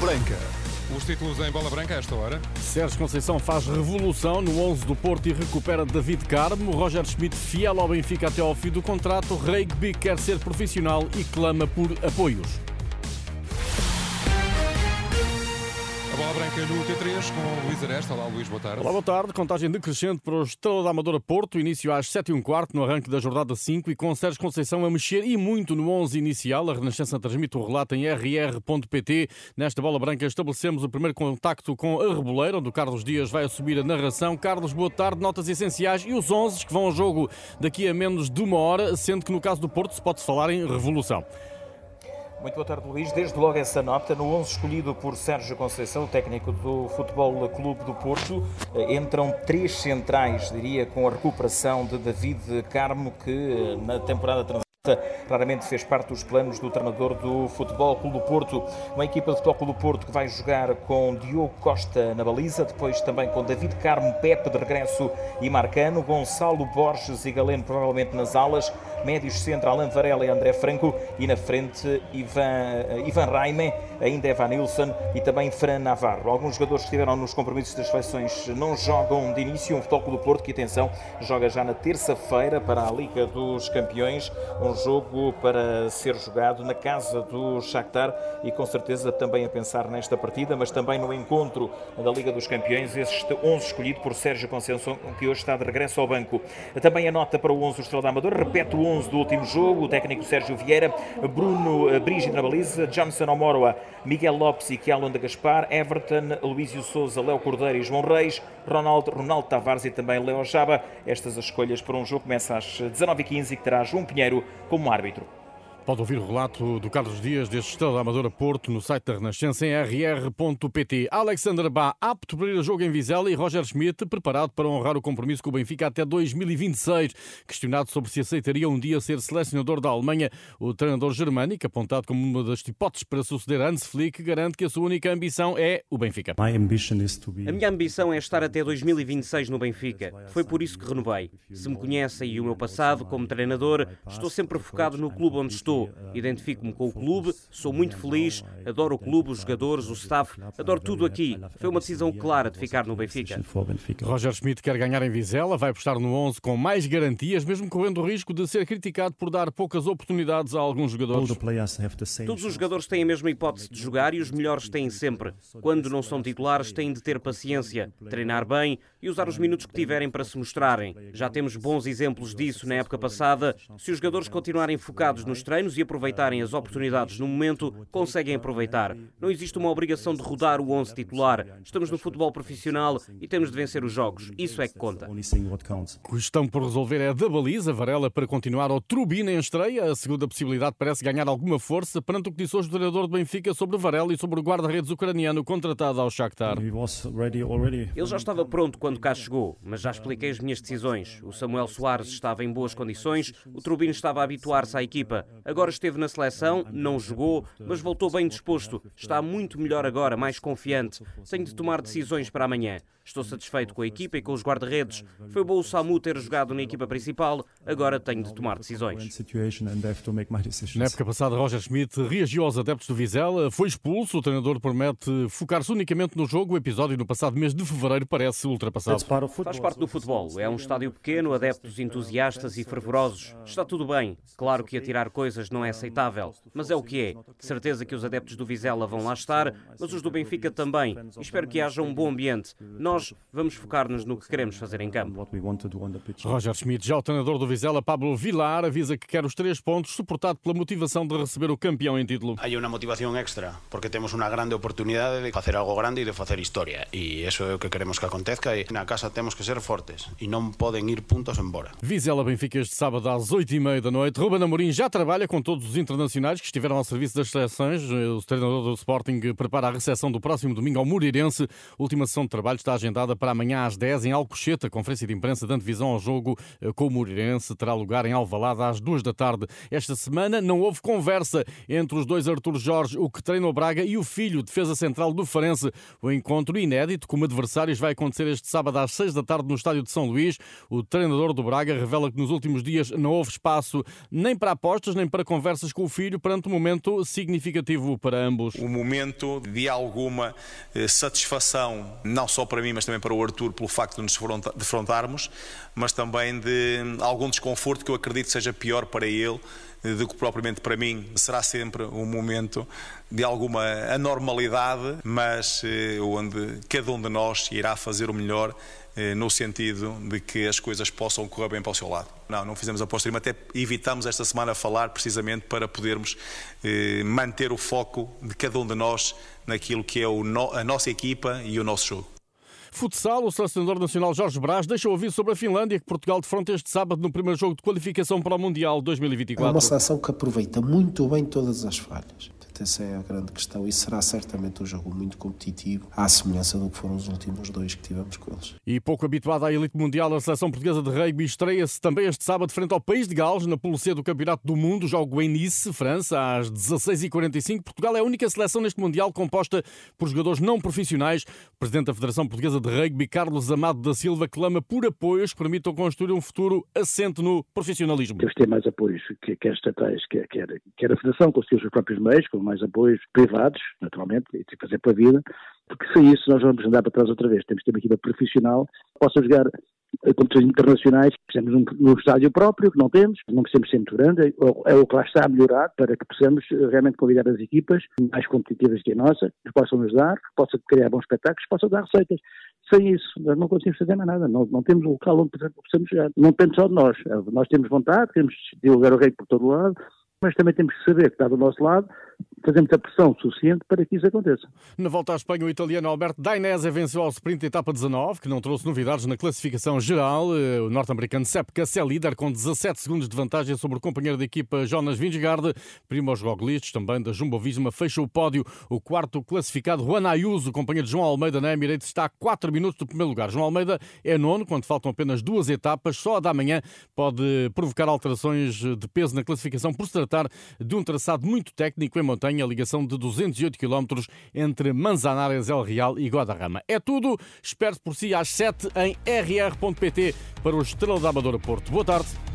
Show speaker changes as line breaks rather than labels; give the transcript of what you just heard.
Branca.
Os títulos em bola branca a esta hora.
Sérgio Conceição faz revolução no 11 do Porto e recupera David Carmo. Roger Schmidt, fiel ao Benfica até ao fim do contrato. Reigby quer ser profissional e clama por apoios.
Bola Branca no T3 com o Luís Aresta. Olá, Luís, boa tarde.
Olá, boa tarde. Contagem decrescente para o Estrela da Amadora Porto. Início às 7 e um quarto no arranque da jornada 5 e com Sérgio Conceição a mexer e muito no 11 inicial. A Renascença transmite o relato em rr.pt. Nesta Bola Branca estabelecemos o primeiro contacto com a Reboleira, onde o Carlos Dias vai assumir a narração. Carlos, boa tarde. Notas essenciais e os 11 que vão ao jogo daqui a menos de uma hora, sendo que no caso do Porto se pode falar em revolução.
Muito boa tarde, Luís. Desde logo essa nota, no 11 escolhido por Sérgio Conceição, o técnico do Futebol Clube do Porto, eh, entram três centrais, diria, com a recuperação de David Carmo, que eh, na temporada Raramente fez parte dos planos do treinador do Futebol Clube do Porto. Uma equipa de Futebol Clube do Porto que vai jogar com Diogo Costa na baliza, depois também com David Carmo, Pepe de regresso e Marcano, Gonçalo Borges e Galeno provavelmente nas alas, médios centro Alan Varela e André Franco e na frente Ivan, eh, Ivan Raime, ainda Evan Nilsson e também Fran Navarro. Alguns jogadores que estiveram nos compromissos das seleções não jogam de início. Um Futebol do Porto que, atenção, joga já na terça-feira para a Liga dos Campeões, um jogo para ser jogado na casa do Shakhtar e com certeza também a pensar nesta partida, mas também no encontro da Liga dos Campeões, este 11 escolhido por Sérgio Conceição, que hoje está de regresso ao banco. Também a nota para o 11 do Estrela da Amador, repete o 11 do último jogo, o técnico Sérgio Vieira, Bruno Brigid na baliza, Johnson Omoroa, Miguel Lopes e Kialonda Gaspar, Everton, Luísio Souza, Léo Cordeiro e João Reis, Ronaldo, Ronaldo Tavares e também Léo Jaba. Estas as escolhas para um jogo começa às 19h15 e que terá João Pinheiro como árbitro.
Pode ouvir o relato do Carlos Dias deste Estrela da Amadora Porto no site da Renascença em rr.pt. Alexander Bá, apto para ir a jogo em Vizela e Roger Schmidt, preparado para honrar o compromisso com o Benfica até 2026. Questionado sobre se aceitaria um dia ser selecionador da Alemanha, o treinador germânico, apontado como uma das hipóteses para suceder Hans Flick, garante que a sua única ambição é o Benfica.
A minha ambição é estar até 2026 no Benfica. Foi por isso que renovei. Se me conhecem e o meu passado como treinador, estou sempre focado no clube onde estou estou. Identifico-me com o clube, sou muito feliz, adoro o clube, os jogadores, o staff, adoro tudo aqui. Foi uma decisão clara de ficar no Benfica.
Roger Schmidt quer ganhar em Vizela, vai apostar no 11 com mais garantias, mesmo correndo o risco de ser criticado por dar poucas oportunidades a alguns jogadores.
Todos os jogadores têm a mesma hipótese de jogar e os melhores têm sempre. Quando não são titulares, têm de ter paciência, treinar bem e usar os minutos que tiverem para se mostrarem. Já temos bons exemplos disso na época passada. Se os jogadores continuarem focados nos treinos, treinos e aproveitarem as oportunidades no momento, conseguem aproveitar. Não existe uma obrigação de rodar o 11 titular. Estamos no futebol profissional e temos de vencer os jogos. Isso é que conta.
Questão por resolver é da baliza. Varela para continuar ao Trubina em estreia. A segunda possibilidade parece ganhar alguma força perante o que disse hoje o treinador de Benfica sobre Varela e sobre o guarda-redes ucraniano contratado ao Shakhtar.
Ele já estava pronto quando cá chegou, mas já expliquei as minhas decisões. O Samuel Soares estava em boas condições, o Trubino estava a habituar-se à equipa. Agora esteve na seleção, não jogou, mas voltou bem disposto. Está muito melhor agora, mais confiante. Tenho de tomar decisões para amanhã. Estou satisfeito com a equipa e com os guarda-redes. Foi bom o Samu ter jogado na equipa principal, agora tenho de tomar decisões.
Na época passada, Roger Schmidt reagiu aos adeptos do Vizela, foi expulso. O treinador promete focar-se unicamente no jogo. O episódio no passado mês de fevereiro parece ultrapassado.
Faz parte do futebol. É um estádio pequeno, adeptos entusiastas e fervorosos. Está tudo bem. Claro que atirar coisas não é aceitável, mas é o que é. De certeza que os adeptos do Vizela vão lá estar, mas os do Benfica também. E espero que haja um bom ambiente. Nós vamos focar-nos no que queremos fazer em campo.
Roger Schmidt, já o treinador do Vizela, Pablo Vilar, avisa que quer os três pontos, suportado pela motivação de receber o campeão em título.
Há uma motivação extra, porque temos uma grande oportunidade de fazer algo grande e de fazer história. E isso é o que queremos que aconteça. E na casa temos que ser fortes e não podem ir pontos embora.
Vizela Benfica este sábado às oito e meia da noite. Ruben Amorim já trabalha com todos os internacionais que estiveram ao serviço das seleções. O treinador do Sporting prepara a recepção do próximo domingo ao Moreirense. Última sessão de trabalho está agendada para amanhã às 10 em Alcochete. A conferência de imprensa dando visão ao jogo eh, com o Moreirense terá lugar em Alvalade às 2 da tarde. Esta semana não houve conversa entre os dois Artur Jorge, o que treina o Braga, e o filho, defesa central do Farense. O encontro inédito como adversários vai acontecer este sábado às 6 da tarde no estádio de São Luís. O treinador do Braga revela que nos últimos dias não houve espaço nem para apostas nem para para conversas com o filho perante um momento significativo para ambos.
Um momento de alguma eh, satisfação, não só para mim, mas também para o Arthur, pelo facto de nos defrontarmos, mas também de algum desconforto que eu acredito seja pior para ele do que propriamente para mim. Será sempre um momento de alguma anormalidade, mas eh, onde cada um de nós irá fazer o melhor eh, no sentido de que as coisas possam correr bem para o seu lado. Não, não fizemos a posterior, até evitamos esta semana falar precisamente para podermos eh, manter o foco de cada um de nós naquilo que é a nossa equipa e o nosso jogo.
Futsal, o selecionador nacional Jorge Brás deixa ouvir sobre a Finlândia, que Portugal defronta este sábado no primeiro jogo de qualificação para o Mundial 2024. É
uma seleção que aproveita muito bem todas as falhas essa é a grande questão e será certamente um jogo muito competitivo, à semelhança do que foram os últimos dois que tivemos com eles.
E pouco habituada à elite mundial, a seleção portuguesa de rugby estreia-se também este sábado frente ao país de Gales, na Polo do Campeonato do Mundo, jogo em Nice, França, às 16h45. Portugal é a única seleção neste Mundial composta por jogadores não profissionais. O Presidente da Federação Portuguesa de Rugby, Carlos Amado da Silva, clama por apoios que permitam construir um futuro assente no profissionalismo.
Temos ter mais apoios, quer estatais, quer, quer, quer a Federação, com os seus próprios meios, com mais apoios privados, naturalmente, e tem que fazer pela vida, porque sem isso nós vamos andar para trás outra vez. Temos que ter uma equipa profissional que possa jogar competições internacionais, precisamos um, um estádio próprio, que não temos, não precisamos ser muito grande, é o que lá está a melhorar para que possamos eh, realmente convidar as equipas mais competitivas que a nossa, que possam nos dar, que possam criar bons espetáculos, que possam dar receitas. Sem isso, nós não conseguimos fazer mais nada, não, não temos um local onde possamos jogar. Não depende só de nós. Nós temos vontade, queremos divulgar o rei por todo lado, mas também temos que saber que está do nosso lado fazemos a pressão suficiente para que isso aconteça.
Na volta à Espanha, o italiano Alberto Dainese venceu ao sprint etapa 19, que não trouxe novidades na classificação geral. Eh, o norte-americano Sepp Cass é líder com 17 segundos de vantagem sobre o companheiro de equipa Jonas Vingegaard. Primos Roglic, também da Jumbo-Visma, fecha o pódio. O quarto classificado, Juan Ayuso, companheiro de João Almeida na Emirates, está a 4 minutos do primeiro lugar. João Almeida é nono, quando faltam apenas duas etapas. Só a da manhã pode provocar alterações de peso na classificação por se tratar de um traçado muito técnico em montanha a ligação de 208 km entre Manzanares, El Real e Guadarrama. É tudo. Espero por si às 7 em rr.pt para o Estrela da Amadora Porto. Boa tarde.